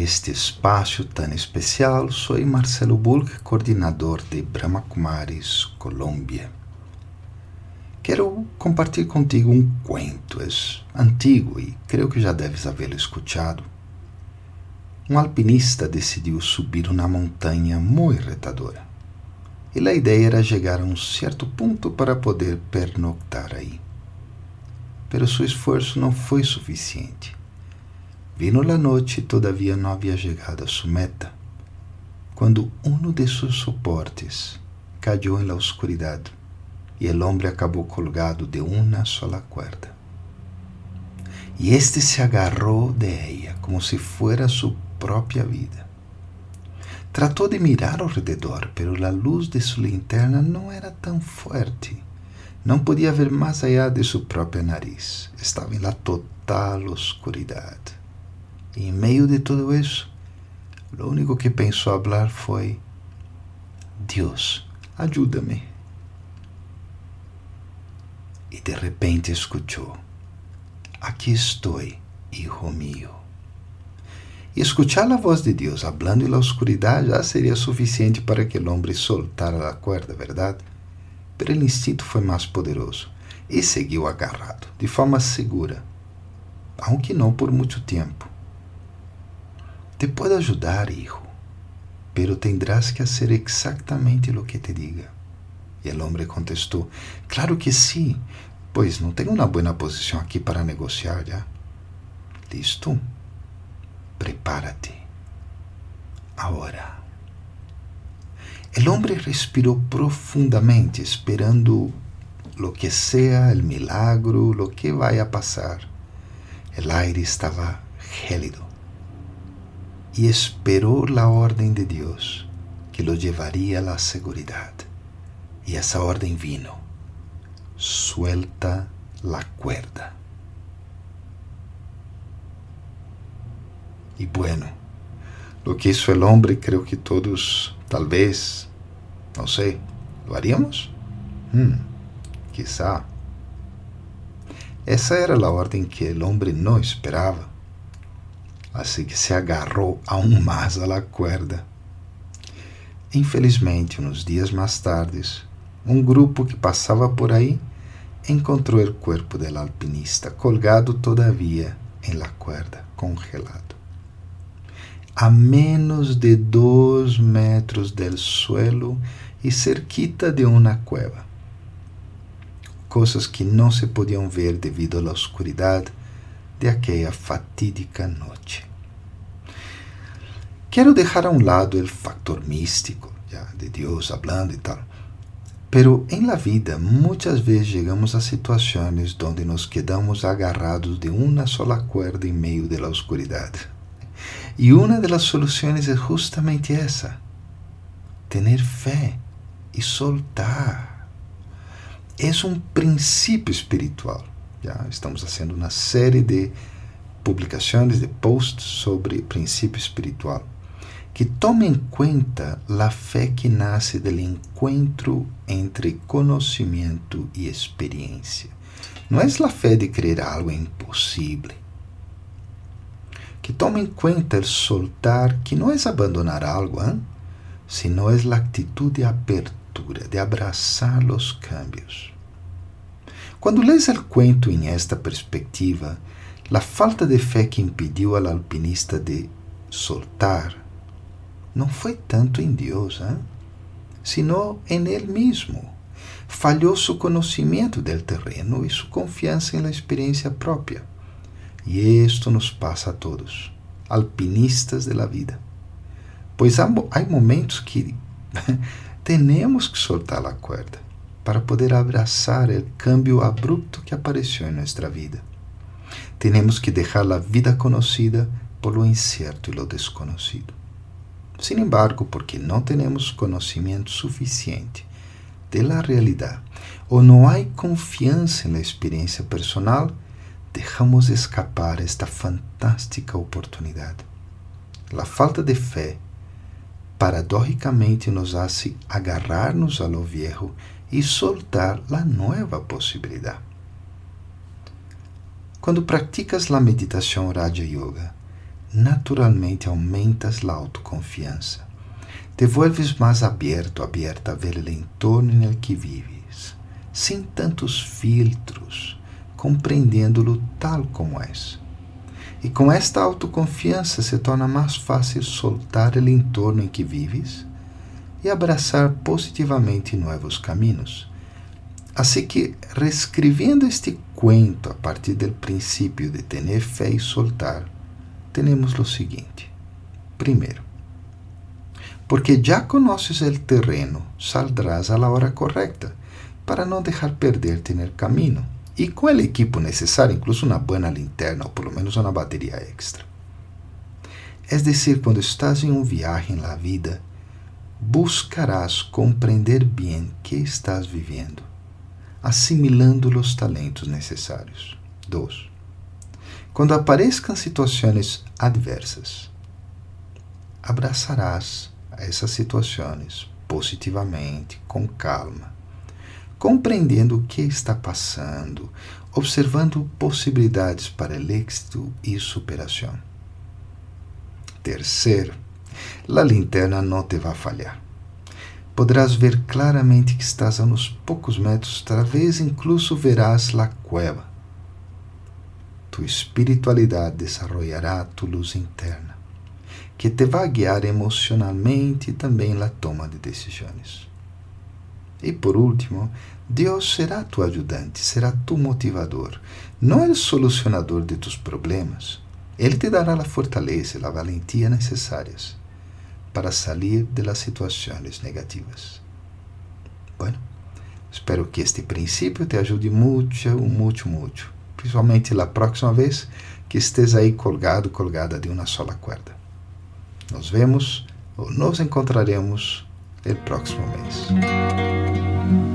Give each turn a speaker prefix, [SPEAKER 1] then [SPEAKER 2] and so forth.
[SPEAKER 1] este espaço tão especial, sou Marcelo Bulk, coordenador de Brahma Kumaris, Colômbia. Quero compartilhar contigo um cuento, é antigo e creio que já deves havê-lo escutado. Um alpinista decidiu subir uma montanha muito retadora. E a ideia era chegar a um certo ponto para poder pernoctar aí. Pero seu esforço não foi suficiente. Vino la noite e todavia não havia chegado a sua meta, quando um de seus suportes caiu em la oscuridade e el hombre acabou colgado de uma sola cuerda. E este se agarrou de ella como se fuera su própria vida. Tratou de mirar ao redor, pero a luz de sua linterna não era tão forte. Não podia ver mais allá de sua própria nariz. Estava em la total oscuridade. E em meio de tudo isso, o único que pensou falar foi: Deus, ajuda-me e de repente escuchou: Aqui estou, hijo mío. E escuchar a voz de Deus hablando la oscuridade já seria suficiente para que o homem soltara a cuerda, verdade? Pero o instinto foi mais poderoso e seguiu agarrado, de forma segura, aunque não por muito tempo. Te puedo ajudar, hijo, pero tendrás que hacer exactamente lo que te diga. E o homem contestou: Claro que sim, pois não tenho uma boa posição aqui para negociar já. Listo? Prepárate. Agora. O homem respirou profundamente, esperando lo que sea el milagro, lo que vai a passar. El aire estava gélido e esperou a ordem de Deus que lo llevaria a la seguridad. Y esa orden vino. Suelta la cuerda. Y bueno, lo que hizo el hombre creo que todos, tal vez, no sé, ¿lo haríamos? Hmm, quizá. Esa era la orden que el hombre no esperaba. Así que se agarrou aún más a la cuerda. Infelizmente, uns dias mais tardes, um grupo que passava por aí encontrou o corpo do alpinista colgado todavia em la cuerda, congelado. A menos de dois metros del suelo e cerquita de uma cueva. Coisas que não se podiam ver devido à oscuridade de aquela fatídica noite. Quero deixar a um lado o factor místico, já, de Deus falando e tal Pero en la vida muchas veces llegamos a situaciones donde nos quedamos agarrados de una sola cuerda en medio de la oscuridad. Y una de las soluciones es justamente esa, tener fe y soltar. Es un principio espiritual. Ya estamos haciendo una serie de publicaciones, de posts sobre principio espiritual que tome em conta a fé que nasce do encontro entre conhecimento e experiência. Não é a fé de crer algo impossível. Que tome em conta o soltar, que não é abandonar algo, hein? sino é a atitude de abertura, de abraçar os cambios. Quando lês o cuento em esta perspectiva, a falta de fé que impediu ao alpinista de soltar não foi tanto em Deus, hein? sino em Ele mesmo. Falhou seu conhecimento del terreno e sua confiança em la experiência própria. E isto nos passa a todos, alpinistas de la vida. Pois há, há momentos que temos que soltar a corda para poder abraçar o cambio abrupto que apareceu em nossa vida. Temos que deixar a vida conhecida por lo incierto e lo desconocido. Sin embargo, porque não temos conhecimento suficiente de la realidade ou não há confiança na experiência personal, deixamos escapar esta fantástica oportunidade. A falta de fé, paradójicamente, nos hace agarrar-nos a lo viejo e soltar a nova possibilidade. Quando praticas a meditação Raja Yoga, naturalmente aumentas a autoconfiança. Te vuelves mais aberto, a ver o entorno en que vives, sem tantos filtros, compreendendo-lo tal como és. E com esta autoconfiança se torna mais fácil soltar o entorno em que vives e abraçar positivamente novos caminhos. Assim que, reescrevendo este cuento a partir do princípio de ter fé e soltar, temos o seguinte: primeiro, porque já conheces o terreno, saldrás a la hora correcta para não deixar perder-te no caminho e com o equipo necessário, incluso uma boa linterna ou pelo menos uma bateria extra. Es decir, quando estás em um viaje en la vida, buscarás compreender bem que estás vivendo, assimilando os talentos necessários. 2. Quando apareçam situações adversas, abraçarás essas situações positivamente, com calma, compreendendo o que está passando, observando possibilidades para o êxito e superação. Terceiro, a linterna não te vai falhar. Poderás ver claramente que estás a uns poucos metros, talvez incluso verás a cueva. Tu espiritualidade desarrollará tu luz interna que te vai guiar emocionalmente e também na toma de decisões. E por último, Deus será tu ajudante, será tu motivador, não é o solucionador de tus problemas. Ele te dará a fortaleza e a valentia necessárias para sair de las situações negativas. Bueno, espero que este princípio te ajude muito, muito, muito, principalmente a próxima vez que estés aí colgado, colgada de uma sola cuerda. Nos vemos ou nos encontraremos el próximo mês.